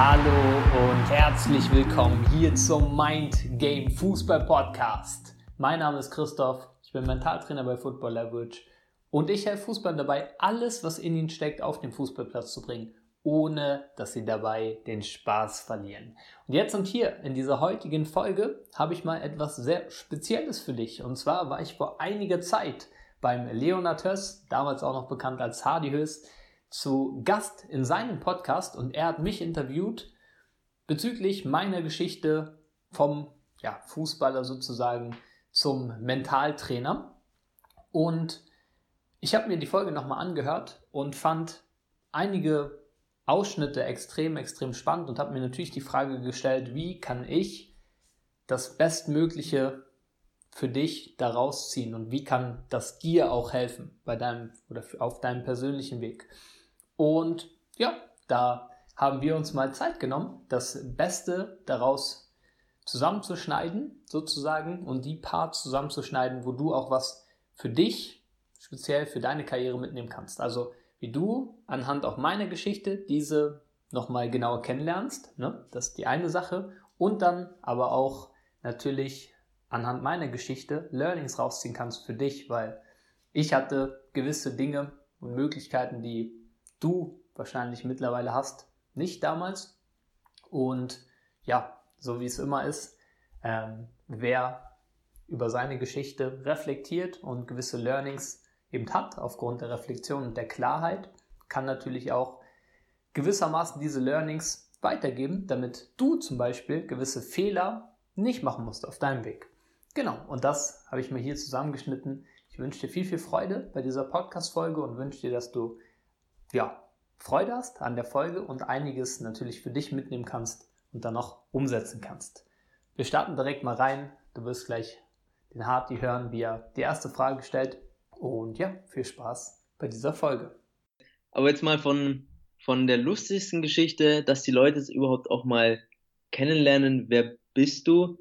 Hallo und herzlich willkommen hier zum Mind Game Fußball Podcast. Mein Name ist Christoph, ich bin Mentaltrainer bei Football Leverage und ich helfe Fußballern dabei, alles, was in ihnen steckt, auf den Fußballplatz zu bringen, ohne dass sie dabei den Spaß verlieren. Und jetzt und hier in dieser heutigen Folge habe ich mal etwas sehr Spezielles für dich. Und zwar war ich vor einiger Zeit beim Leonard Höss, damals auch noch bekannt als Hardy Höss, zu Gast in seinem Podcast und er hat mich interviewt bezüglich meiner Geschichte vom ja, Fußballer sozusagen zum Mentaltrainer. Und ich habe mir die Folge nochmal angehört und fand einige Ausschnitte extrem, extrem spannend und habe mir natürlich die Frage gestellt, wie kann ich das Bestmögliche für dich daraus ziehen und wie kann das dir auch helfen bei deinem oder auf deinem persönlichen Weg. Und ja, da haben wir uns mal Zeit genommen, das Beste daraus zusammenzuschneiden, sozusagen, und die Parts zusammenzuschneiden, wo du auch was für dich, speziell für deine Karriere mitnehmen kannst. Also wie du anhand auch meiner Geschichte diese nochmal genauer kennenlernst, ne? das ist die eine Sache, und dann aber auch natürlich anhand meiner Geschichte Learnings rausziehen kannst für dich, weil ich hatte gewisse Dinge und Möglichkeiten, die du wahrscheinlich mittlerweile hast, nicht damals. Und ja, so wie es immer ist, ähm, wer über seine Geschichte reflektiert und gewisse Learnings eben hat aufgrund der Reflexion und der Klarheit, kann natürlich auch gewissermaßen diese Learnings weitergeben, damit du zum Beispiel gewisse Fehler nicht machen musst auf deinem Weg. Genau, und das habe ich mir hier zusammengeschnitten. Ich wünsche dir viel, viel Freude bei dieser Podcast-Folge und wünsche dir, dass du ja, Freude hast an der Folge und einiges natürlich für dich mitnehmen kannst und dann noch umsetzen kannst. Wir starten direkt mal rein. Du wirst gleich den Harti hören, wie er die erste Frage stellt. Und ja, viel Spaß bei dieser Folge. Aber jetzt mal von, von der lustigsten Geschichte, dass die Leute es überhaupt auch mal kennenlernen. Wer bist du?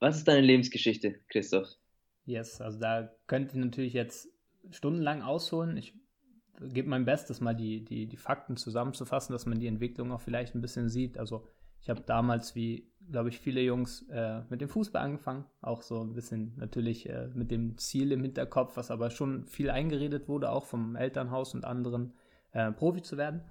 Was ist deine Lebensgeschichte, Christoph? Yes, also da könnte ich natürlich jetzt stundenlang ausholen. Ich gebe mein Bestes, mal die, die, die Fakten zusammenzufassen, dass man die Entwicklung auch vielleicht ein bisschen sieht. Also ich habe damals, wie glaube ich, viele Jungs äh, mit dem Fußball angefangen, auch so ein bisschen natürlich äh, mit dem Ziel im Hinterkopf, was aber schon viel eingeredet wurde, auch vom Elternhaus und anderen, äh, Profi zu werden.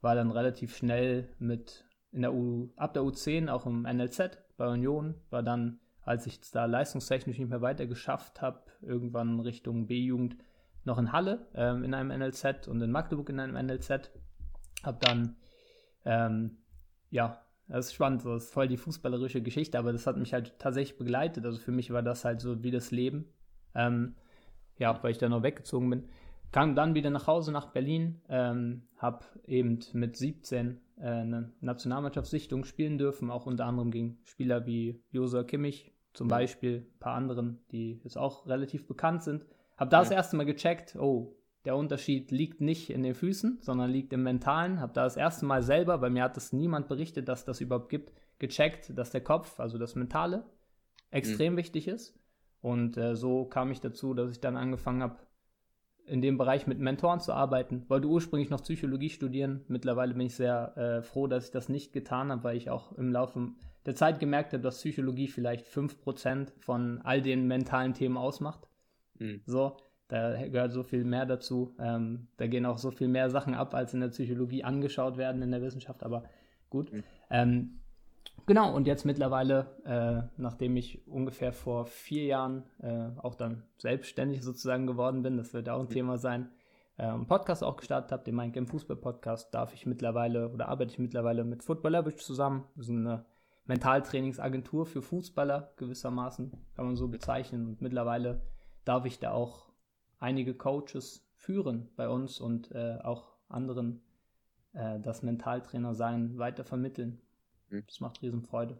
War dann relativ schnell mit in der U, ab der U10 auch im NLZ bei Union, war dann, als ich es da leistungstechnisch nicht mehr weiter geschafft habe, irgendwann Richtung B-Jugend, noch in Halle ähm, in einem NLZ und in Magdeburg in einem NLZ. Hab dann, ähm, ja, das ist spannend, das ist voll die fußballerische Geschichte, aber das hat mich halt tatsächlich begleitet. Also für mich war das halt so wie das Leben. Ähm, ja, weil ich da noch weggezogen bin. Kam dann wieder nach Hause nach Berlin, ähm, habe eben mit 17 äh, eine Nationalmannschaftssichtung spielen dürfen, auch unter anderem gegen Spieler wie Josua Kimmich zum Beispiel, ein paar anderen, die jetzt auch relativ bekannt sind. Hab da ja. das erste Mal gecheckt, oh, der Unterschied liegt nicht in den Füßen, sondern liegt im Mentalen. Hab da das erste Mal selber, weil mir hat das niemand berichtet, dass das überhaupt gibt, gecheckt, dass der Kopf, also das Mentale, extrem mhm. wichtig ist. Und äh, so kam ich dazu, dass ich dann angefangen habe, in dem Bereich mit Mentoren zu arbeiten. Wollte ursprünglich noch Psychologie studieren. Mittlerweile bin ich sehr äh, froh, dass ich das nicht getan habe, weil ich auch im Laufe der Zeit gemerkt habe, dass Psychologie vielleicht 5% von all den mentalen Themen ausmacht. Mhm. So, da gehört so viel mehr dazu. Ähm, da gehen auch so viel mehr Sachen ab, als in der Psychologie angeschaut werden in der Wissenschaft, aber gut. Mhm. Ähm, genau, und jetzt mittlerweile, äh, nachdem ich ungefähr vor vier Jahren äh, auch dann selbstständig sozusagen geworden bin, das wird auch ein mhm. Thema sein, äh, einen Podcast auch gestartet habe, den Mindgame Fußball Podcast, darf ich mittlerweile oder arbeite ich mittlerweile mit Football Leverage zusammen. Das ist eine Mentaltrainingsagentur für Fußballer gewissermaßen, kann man so bezeichnen. Und mittlerweile darf ich da auch einige Coaches führen bei uns und äh, auch anderen äh, das Mentaltrainer sein weiter vermitteln. Mhm. Das macht riesen Freude.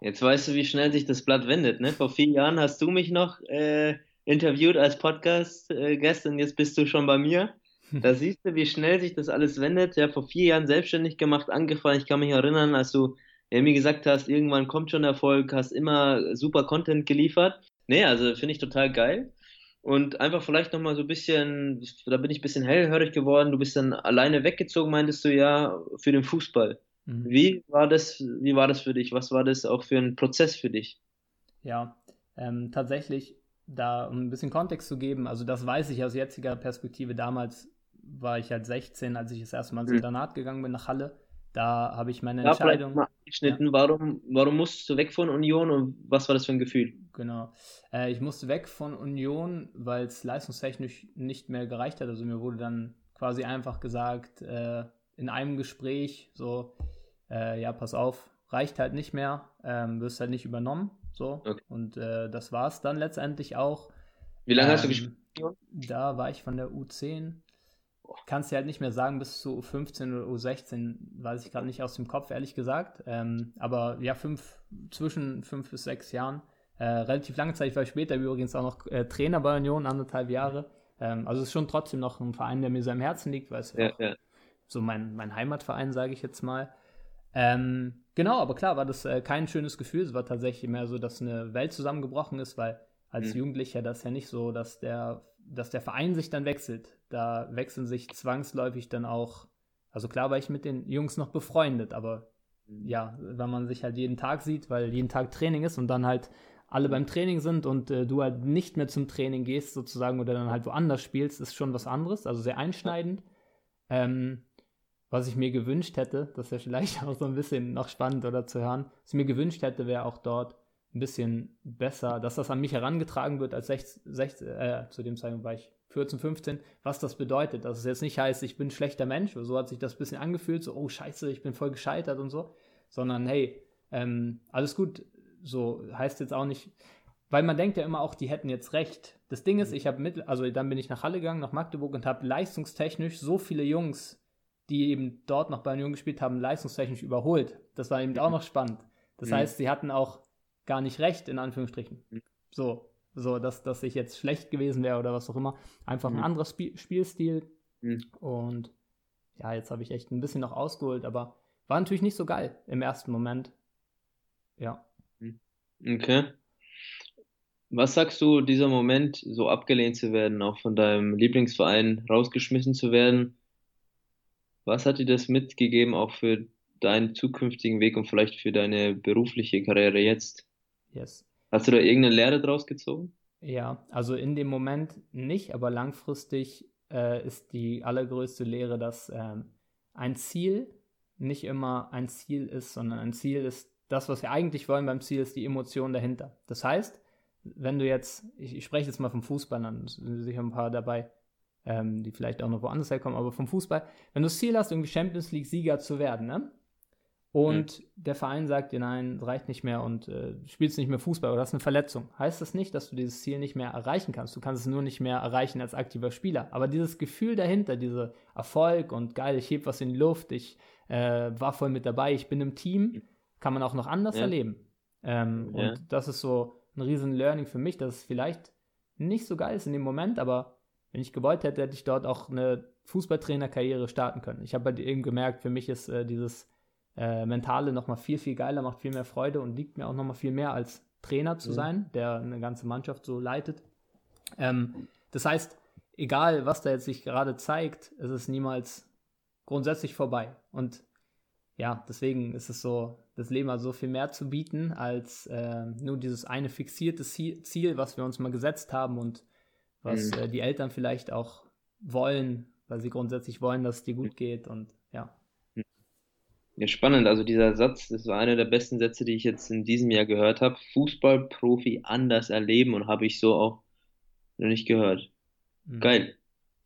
Jetzt weißt du, wie schnell sich das Blatt wendet. Ne? Vor vier Jahren hast du mich noch äh, interviewt als Podcast-Gast und jetzt bist du schon bei mir. Da siehst du, wie schnell sich das alles wendet. Ja, vor vier Jahren selbstständig gemacht, angefangen. Ich kann mich erinnern, als du ja, mir gesagt hast, irgendwann kommt schon Erfolg, hast immer super Content geliefert. Nee, also finde ich total geil. Und einfach vielleicht nochmal so ein bisschen, da bin ich ein bisschen hellhörig geworden. Du bist dann alleine weggezogen, meintest du ja, für den Fußball. Mhm. Wie war das, wie war das für dich? Was war das auch für ein Prozess für dich? Ja, ähm, tatsächlich, da um ein bisschen Kontext zu geben, also das weiß ich aus jetziger Perspektive. Damals war ich halt 16, als ich das erste Mal ins mhm. Internat gegangen bin nach Halle. Da habe ich meine ja, Entscheidung. Mal geschnitten. Ja. Warum, warum musstest du weg von Union und was war das für ein Gefühl? Genau. Äh, ich musste weg von Union, weil es leistungstechnisch nicht mehr gereicht hat. Also mir wurde dann quasi einfach gesagt, äh, in einem Gespräch, so, äh, ja, pass auf, reicht halt nicht mehr, ähm, wirst halt nicht übernommen. So. Okay. Und äh, das war es dann letztendlich auch. Wie lange ähm, hast du ähm, gespielt? Da war ich von der U10 kannst du halt nicht mehr sagen, bis zu U15 oder U16, weiß ich gerade nicht aus dem Kopf, ehrlich gesagt. Ähm, aber ja, fünf, zwischen fünf bis sechs Jahren. Äh, relativ lange Zeit. Ich war später übrigens auch noch äh, Trainer bei Union, anderthalb Jahre. Ähm, also es ist schon trotzdem noch ein Verein, der mir sehr am Herzen liegt, weil es ja, ja, ja. so mein, mein Heimatverein, sage ich jetzt mal. Ähm, genau, aber klar war das äh, kein schönes Gefühl. Es war tatsächlich mehr so, dass eine Welt zusammengebrochen ist, weil als mhm. Jugendlicher das ja nicht so, dass der, dass der Verein sich dann wechselt da wechseln sich zwangsläufig dann auch, also klar war ich mit den Jungs noch befreundet, aber mhm. ja, wenn man sich halt jeden Tag sieht, weil jeden Tag Training ist und dann halt alle beim Training sind und äh, du halt nicht mehr zum Training gehst sozusagen oder dann halt woanders spielst, ist schon was anderes, also sehr einschneidend. Ähm, was ich mir gewünscht hätte, das wäre vielleicht auch so ein bisschen noch spannend oder zu hören, was ich mir gewünscht hätte, wäre auch dort ein bisschen besser, dass das an mich herangetragen wird als 16, 16 äh, zu dem Zeitpunkt war ich 14, 15, was das bedeutet. Dass es jetzt nicht heißt, ich bin ein schlechter Mensch, so hat sich das ein bisschen angefühlt, so, oh scheiße, ich bin voll gescheitert und so, sondern hey, ähm, alles gut, so heißt jetzt auch nicht, weil man denkt ja immer auch, die hätten jetzt recht. Das Ding ist, ich habe mit, also dann bin ich nach Halle gegangen, nach Magdeburg und habe leistungstechnisch so viele Jungs, die eben dort noch bei Union gespielt haben, leistungstechnisch überholt. Das war eben auch noch spannend. Das mhm. heißt, sie hatten auch gar nicht recht, in Anführungsstrichen. Mhm. So, so dass, dass ich jetzt schlecht gewesen wäre oder was auch immer. Einfach mhm. ein anderer Sp Spielstil. Mhm. Und ja, jetzt habe ich echt ein bisschen noch ausgeholt, aber war natürlich nicht so geil im ersten Moment. Ja. Mhm. Okay. Was sagst du, dieser Moment, so abgelehnt zu werden, auch von deinem Lieblingsverein rausgeschmissen zu werden? Was hat dir das mitgegeben, auch für deinen zukünftigen Weg und vielleicht für deine berufliche Karriere jetzt? Yes. Hast du da irgendeine Lehre draus gezogen? Ja, also in dem Moment nicht, aber langfristig äh, ist die allergrößte Lehre, dass ähm, ein Ziel nicht immer ein Ziel ist, sondern ein Ziel ist das, was wir eigentlich wollen beim Ziel, ist die Emotion dahinter. Das heißt, wenn du jetzt, ich, ich spreche jetzt mal vom Fußball, dann sind sicher ein paar dabei, ähm, die vielleicht auch noch woanders herkommen, aber vom Fußball, wenn du das Ziel hast, irgendwie Champions League-Sieger zu werden, ne? Und mhm. der Verein sagt dir, nein, reicht nicht mehr und äh, spielst nicht mehr Fußball oder hast eine Verletzung, heißt das nicht, dass du dieses Ziel nicht mehr erreichen kannst. Du kannst es nur nicht mehr erreichen als aktiver Spieler. Aber dieses Gefühl dahinter, dieser Erfolg und geil, ich heb was in die Luft, ich äh, war voll mit dabei, ich bin im Team, kann man auch noch anders ja. erleben. Ähm, ja. Und das ist so ein riesen Learning für mich, dass es vielleicht nicht so geil ist in dem Moment, aber wenn ich gewollt hätte, hätte ich dort auch eine Fußballtrainerkarriere starten können. Ich habe halt eben gemerkt, für mich ist äh, dieses äh, Mentale nochmal viel, viel geiler, macht viel mehr Freude und liegt mir auch nochmal viel mehr als Trainer zu mhm. sein, der eine ganze Mannschaft so leitet. Ähm, das heißt, egal was da jetzt sich gerade zeigt, es ist niemals grundsätzlich vorbei. Und ja, deswegen ist es so, das Leben hat so viel mehr zu bieten als äh, nur dieses eine fixierte Ziel, was wir uns mal gesetzt haben und was mhm. äh, die Eltern vielleicht auch wollen, weil sie grundsätzlich wollen, dass es dir gut geht und ja. Ja, spannend. Also dieser Satz, das war einer der besten Sätze, die ich jetzt in diesem Jahr gehört habe. Fußballprofi anders erleben und habe ich so auch noch nicht gehört. Mhm. Geil.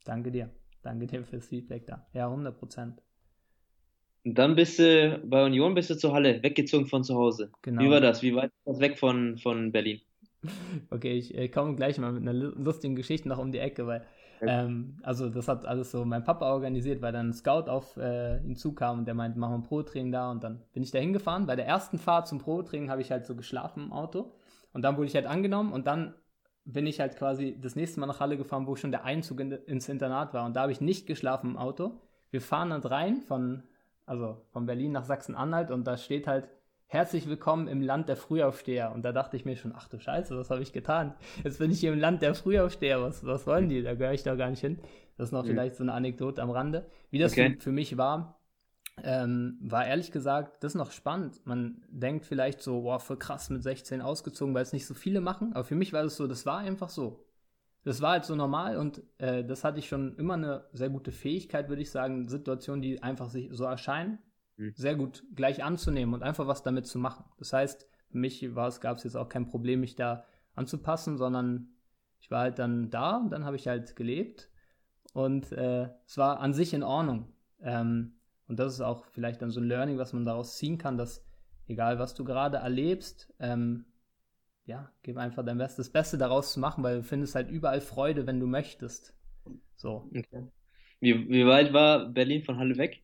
Danke dir. Danke dir fürs Feedback da. Ja, 100 Prozent. Und dann bist du bei Union, bist du zur Halle, weggezogen von zu Hause. Genau. Wie war das? Wie weit ist das weg von, von Berlin? Okay, ich äh, komme gleich mal mit einer lustigen Geschichte noch um die Ecke, weil ähm, also das hat alles so mein Papa organisiert, weil dann ein Scout auf äh, ihn zukam und der meinte, machen wir ein Pro-Training da und dann bin ich da hingefahren. Bei der ersten Fahrt zum Pro-Training habe ich halt so geschlafen im Auto und dann wurde ich halt angenommen und dann bin ich halt quasi das nächste Mal nach Halle gefahren, wo schon der Einzug in, ins Internat war und da habe ich nicht geschlafen im Auto. Wir fahren dann rein von, also von Berlin nach Sachsen-Anhalt und da steht halt herzlich willkommen im Land der Frühaufsteher. Und da dachte ich mir schon, ach du Scheiße, was habe ich getan? Jetzt bin ich hier im Land der Frühaufsteher, was, was wollen die? Da gehöre ich doch gar nicht hin. Das ist noch mhm. vielleicht so eine Anekdote am Rande. Wie das okay. für, mich war, ähm, war ehrlich gesagt, das ist noch spannend. Man denkt vielleicht so, boah, voll krass mit 16 ausgezogen, weil es nicht so viele machen. Aber für mich war es so, das war einfach so. Das war halt so normal und äh, das hatte ich schon immer eine sehr gute Fähigkeit, würde ich sagen, Situationen, die einfach sich so erscheinen. Sehr gut gleich anzunehmen und einfach was damit zu machen. Das heißt, für mich war es, gab es jetzt auch kein Problem, mich da anzupassen, sondern ich war halt dann da und dann habe ich halt gelebt und äh, es war an sich in Ordnung. Ähm, und das ist auch vielleicht dann so ein Learning, was man daraus ziehen kann, dass egal was du gerade erlebst, ähm, ja, gib einfach dein Bestes, das Beste daraus zu machen, weil du findest halt überall Freude, wenn du möchtest. So. Okay. Wie, wie weit war Berlin von Halle weg?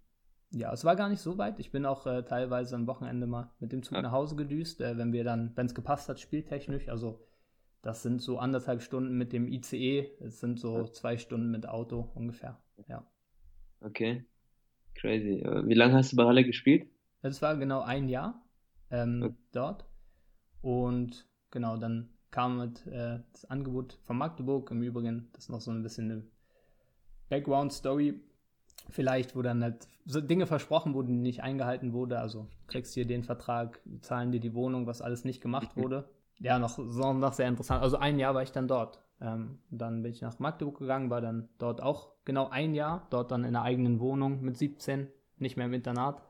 Ja, es war gar nicht so weit. Ich bin auch äh, teilweise am Wochenende mal mit dem Zug ja. nach Hause gedüst, äh, wenn wir dann, wenn es gepasst hat, spieltechnisch. Also das sind so anderthalb Stunden mit dem ICE, es sind so ja. zwei Stunden mit Auto ungefähr. Ja. Okay. Crazy. Wie lange hast du bei Halle gespielt? Das war genau ein Jahr ähm, okay. dort. Und genau, dann kam mit, äh, das Angebot von Magdeburg. Im Übrigen, das ist noch so ein bisschen eine Background-Story. Vielleicht, wo dann halt so Dinge versprochen wurden, die nicht eingehalten wurde. Also kriegst hier den Vertrag, zahlen dir die Wohnung, was alles nicht gemacht wurde. Ja, noch, noch sehr interessant. Also ein Jahr war ich dann dort. Ähm, dann bin ich nach Magdeburg gegangen, war dann dort auch genau ein Jahr, dort dann in der eigenen Wohnung mit 17, nicht mehr im Internat.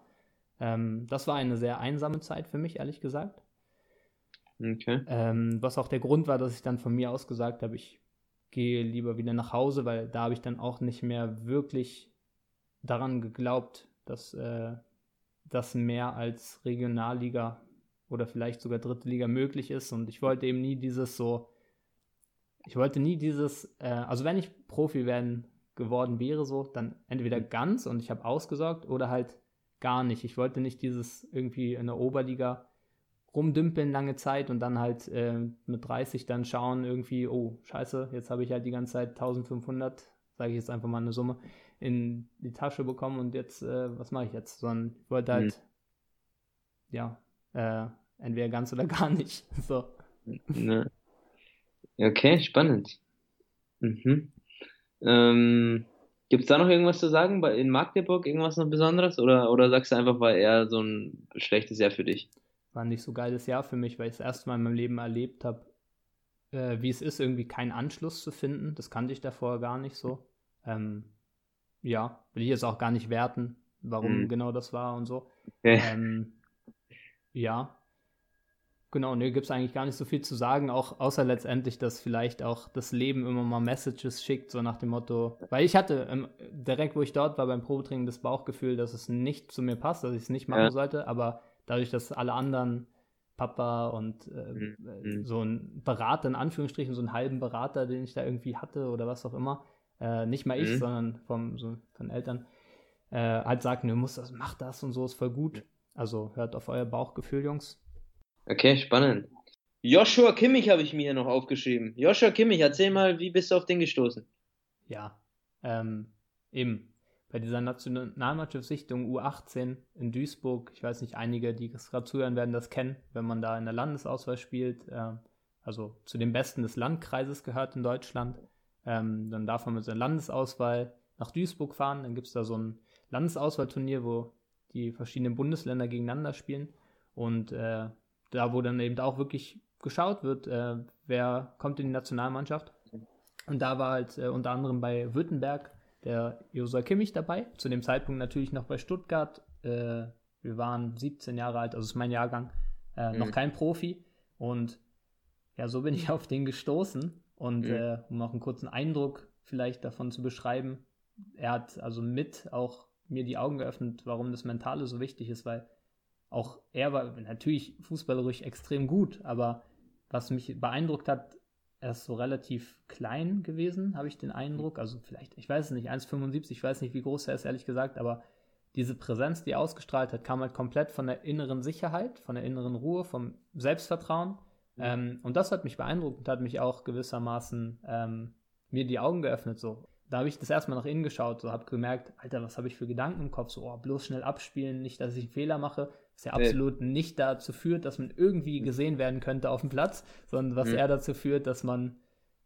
Ähm, das war eine sehr einsame Zeit für mich, ehrlich gesagt. Okay. Ähm, was auch der Grund war, dass ich dann von mir aus gesagt habe, ich gehe lieber wieder nach Hause, weil da habe ich dann auch nicht mehr wirklich daran geglaubt, dass äh, das mehr als Regionalliga oder vielleicht sogar dritte Liga möglich ist. Und ich wollte eben nie dieses so, ich wollte nie dieses, äh, also wenn ich Profi werden geworden wäre, so, dann entweder ganz und ich habe ausgesorgt oder halt gar nicht. Ich wollte nicht dieses irgendwie in der Oberliga rumdümpeln lange Zeit und dann halt äh, mit 30 dann schauen irgendwie, oh, scheiße, jetzt habe ich halt die ganze Zeit 1500, sage ich jetzt einfach mal eine Summe, in die Tasche bekommen und jetzt, äh, was mache ich jetzt? Sondern ich wollte halt, mhm. ja, äh, entweder ganz oder gar nicht. So. Ne. Okay, spannend. Mhm. Ähm, Gibt es da noch irgendwas zu sagen bei, in Magdeburg? Irgendwas noch Besonderes? Oder, oder sagst du einfach, war eher so ein schlechtes Jahr für dich? War nicht so geiles Jahr für mich, weil ich das erste Mal in meinem Leben erlebt habe, äh, wie es ist, irgendwie keinen Anschluss zu finden. Das kannte ich davor gar nicht so. Ähm, ja, will ich jetzt auch gar nicht werten, warum mhm. genau das war und so. Okay. Ähm, ja, Genau, ne, gibt es eigentlich gar nicht so viel zu sagen, auch außer letztendlich, dass vielleicht auch das Leben immer mal Messages schickt, so nach dem Motto, weil ich hatte ähm, direkt, wo ich dort war beim Probetraining, das Bauchgefühl, dass es nicht zu mir passt, dass ich es nicht machen ja. sollte, aber dadurch, dass alle anderen Papa und äh, mhm. mhm. so ein Berater, in Anführungsstrichen, so einen halben Berater, den ich da irgendwie hatte oder was auch immer, äh, nicht mal ich, mhm. sondern vom, so, von Eltern, äh, halt sagten, du musst das, mach das und so, ist voll gut. Also hört auf euer Bauchgefühl, Jungs. Okay, spannend. Joshua Kimmich habe ich mir hier noch aufgeschrieben. Joshua Kimmich, erzähl mal, wie bist du auf den gestoßen? Ja, ähm, eben bei dieser Nationalmannschaftssichtung U18 in Duisburg, ich weiß nicht, einige, die es gerade zuhören, werden das kennen, wenn man da in der Landesauswahl spielt, äh, also zu den Besten des Landkreises gehört in Deutschland, ähm, dann darf man mit seiner Landesauswahl nach Duisburg fahren, dann gibt es da so ein Landesauswahlturnier, wo die verschiedenen Bundesländer gegeneinander spielen und äh, da wo dann eben auch wirklich geschaut wird, äh, wer kommt in die Nationalmannschaft. Und da war halt äh, unter anderem bei Württemberg der Josua Kimmich dabei. Zu dem Zeitpunkt natürlich noch bei Stuttgart. Äh, wir waren 17 Jahre alt, also ist mein Jahrgang, äh, mhm. noch kein Profi. Und ja, so bin ich auf den gestoßen. Und mhm. Äh, um noch einen kurzen Eindruck vielleicht davon zu beschreiben, er hat also mit auch mir die Augen geöffnet, warum das Mentale so wichtig ist, weil auch er war natürlich fußballerisch extrem gut, aber was mich beeindruckt hat, er ist so relativ klein gewesen, habe ich den Eindruck. Also vielleicht, ich weiß es nicht, 1,75, ich weiß nicht, wie groß er ist, ehrlich gesagt, aber diese Präsenz, die er ausgestrahlt hat, kam halt komplett von der inneren Sicherheit, von der inneren Ruhe, vom Selbstvertrauen. Mhm. Ähm, und das hat mich beeindruckt und hat mich auch gewissermaßen ähm, mir die Augen geöffnet. So da habe ich das erstmal nach innen geschaut, so habe gemerkt, Alter, was habe ich für Gedanken im Kopf? So, oh, bloß schnell abspielen, nicht, dass ich einen Fehler mache, was ja absolut nee. nicht dazu führt, dass man irgendwie gesehen werden könnte auf dem Platz, sondern was mhm. eher dazu führt, dass man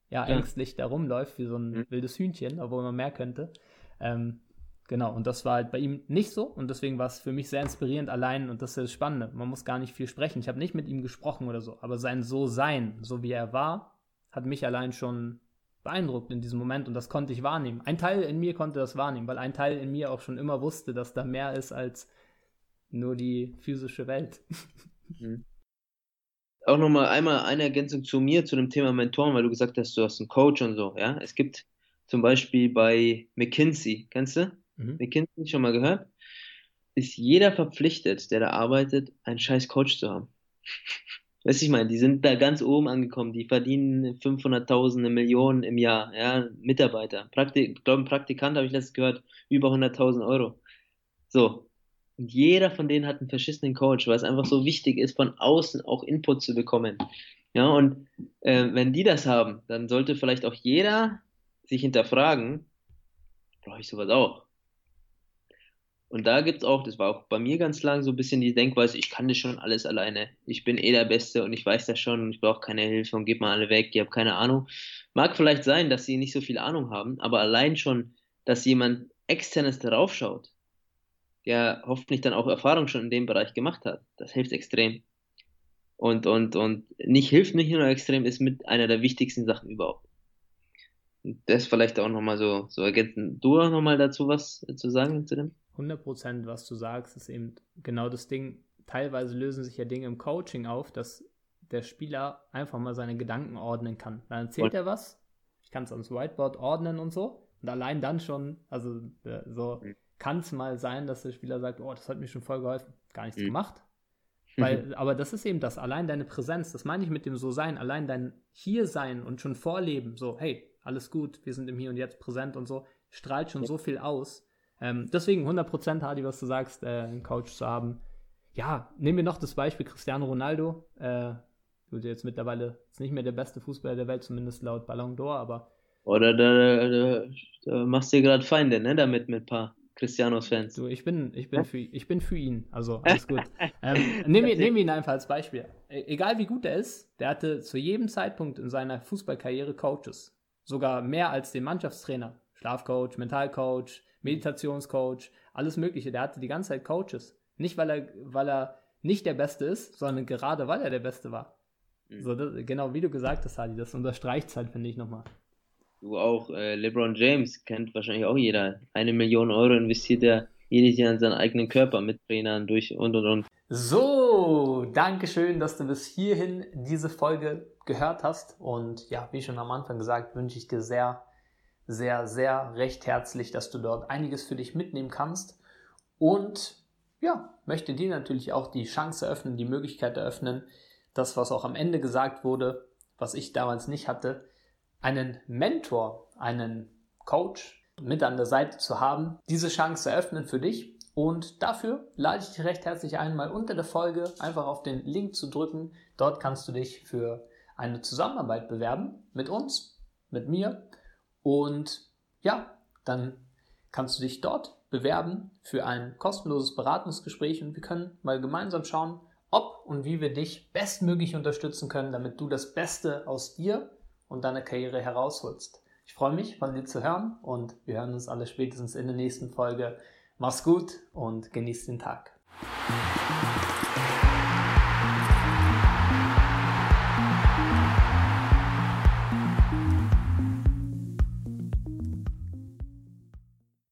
ja, ja. ängstlich da rumläuft, wie so ein mhm. wildes Hühnchen, obwohl man mehr könnte. Ähm, Genau, und das war halt bei ihm nicht so und deswegen war es für mich sehr inspirierend allein und das ist das Spannende. Man muss gar nicht viel sprechen. Ich habe nicht mit ihm gesprochen oder so, aber sein So-Sein, so wie er war, hat mich allein schon beeindruckt in diesem Moment und das konnte ich wahrnehmen. Ein Teil in mir konnte das wahrnehmen, weil ein Teil in mir auch schon immer wusste, dass da mehr ist als nur die physische Welt. Mhm. Auch nochmal einmal eine Ergänzung zu mir, zu dem Thema Mentoren, weil du gesagt hast, du hast einen Coach und so, ja. Es gibt zum Beispiel bei McKinsey, kennst du? Mhm. McKinsey schon mal gehört? Ist jeder verpflichtet, der da arbeitet, einen scheiß Coach zu haben. Weißt du, ich meine, die sind da ganz oben angekommen, die verdienen 500.000 Millionen im Jahr, ja, Mitarbeiter. Praktik, glaube, ein Praktikant habe ich letztes gehört, über 100.000 Euro. So. Und jeder von denen hat einen verschissenen Coach, weil es einfach so wichtig ist, von außen auch Input zu bekommen. Ja, und äh, wenn die das haben, dann sollte vielleicht auch jeder sich hinterfragen, brauche ich sowas auch. Und da gibt es auch, das war auch bei mir ganz lang so ein bisschen die Denkweise, ich kann das schon alles alleine. Ich bin eh der Beste und ich weiß das schon und ich brauche keine Hilfe und gib mal alle weg, ich habe keine Ahnung. Mag vielleicht sein, dass sie nicht so viel Ahnung haben, aber allein schon, dass jemand externes darauf schaut, der hoffentlich dann auch Erfahrung schon in dem Bereich gemacht hat, das hilft extrem. Und, und, und nicht hilft nicht nur extrem, ist mit einer der wichtigsten Sachen überhaupt das vielleicht auch nochmal so, so ergänzen. Du auch nochmal dazu was zu sagen zu dem? 100 Prozent, was du sagst, ist eben genau das Ding. Teilweise lösen sich ja Dinge im Coaching auf, dass der Spieler einfach mal seine Gedanken ordnen kann. Dann erzählt er was, ich kann es ans Whiteboard ordnen und so. Und allein dann schon, also äh, so mhm. kann es mal sein, dass der Spieler sagt, oh, das hat mir schon voll geholfen, gar nichts mhm. gemacht. Weil, aber das ist eben das, allein deine Präsenz, das meine ich mit dem So-Sein, allein dein Hier-Sein und schon Vorleben, so, hey, alles gut, wir sind im Hier und Jetzt präsent und so, strahlt schon so viel aus. Ähm, deswegen 100% Hardy, was du sagst, äh, einen Coach zu haben. Ja, nehmen wir noch das Beispiel Cristiano Ronaldo. Äh, gut, jetzt mittlerweile ist nicht mehr der beste Fußballer der Welt, zumindest laut Ballon d'Or, aber. Oder da, da, da machst du dir gerade Feinde, ne, damit mit ein paar Cristianos-Fans. Du, ich bin, ich, bin für, ich bin für ihn, also alles gut. ähm, nehmen wir nehm ihn einfach als Beispiel. E egal wie gut er ist, der hatte zu jedem Zeitpunkt in seiner Fußballkarriere Coaches sogar mehr als den Mannschaftstrainer. Schlafcoach, Mentalcoach, Meditationscoach, alles Mögliche. Der hatte die ganze Zeit Coaches. Nicht, weil er, weil er nicht der Beste ist, sondern gerade weil er der Beste war. Mhm. So, das, genau wie du gesagt hast, Hadi, das unterstreicht es halt, finde ich, nochmal. Du auch, äh, LeBron James kennt wahrscheinlich auch jeder. Eine Million Euro investiert er jedes Jahr in seinen eigenen Körper mit Trainern durch und und und. So, danke schön, dass du bis hierhin diese Folge gehört hast. Und ja, wie schon am Anfang gesagt, wünsche ich dir sehr, sehr, sehr recht herzlich, dass du dort einiges für dich mitnehmen kannst. Und ja, möchte dir natürlich auch die Chance eröffnen, die Möglichkeit eröffnen, das, was auch am Ende gesagt wurde, was ich damals nicht hatte, einen Mentor, einen Coach mit an der Seite zu haben, diese Chance eröffnen für dich. Und dafür lade ich dich recht herzlich ein, mal unter der Folge einfach auf den Link zu drücken. Dort kannst du dich für eine Zusammenarbeit bewerben mit uns, mit mir. Und ja, dann kannst du dich dort bewerben für ein kostenloses Beratungsgespräch und wir können mal gemeinsam schauen, ob und wie wir dich bestmöglich unterstützen können, damit du das Beste aus dir und deiner Karriere herausholst. Ich freue mich, von dir zu hören und wir hören uns alle spätestens in der nächsten Folge. Mach's gut und genieß den Tag.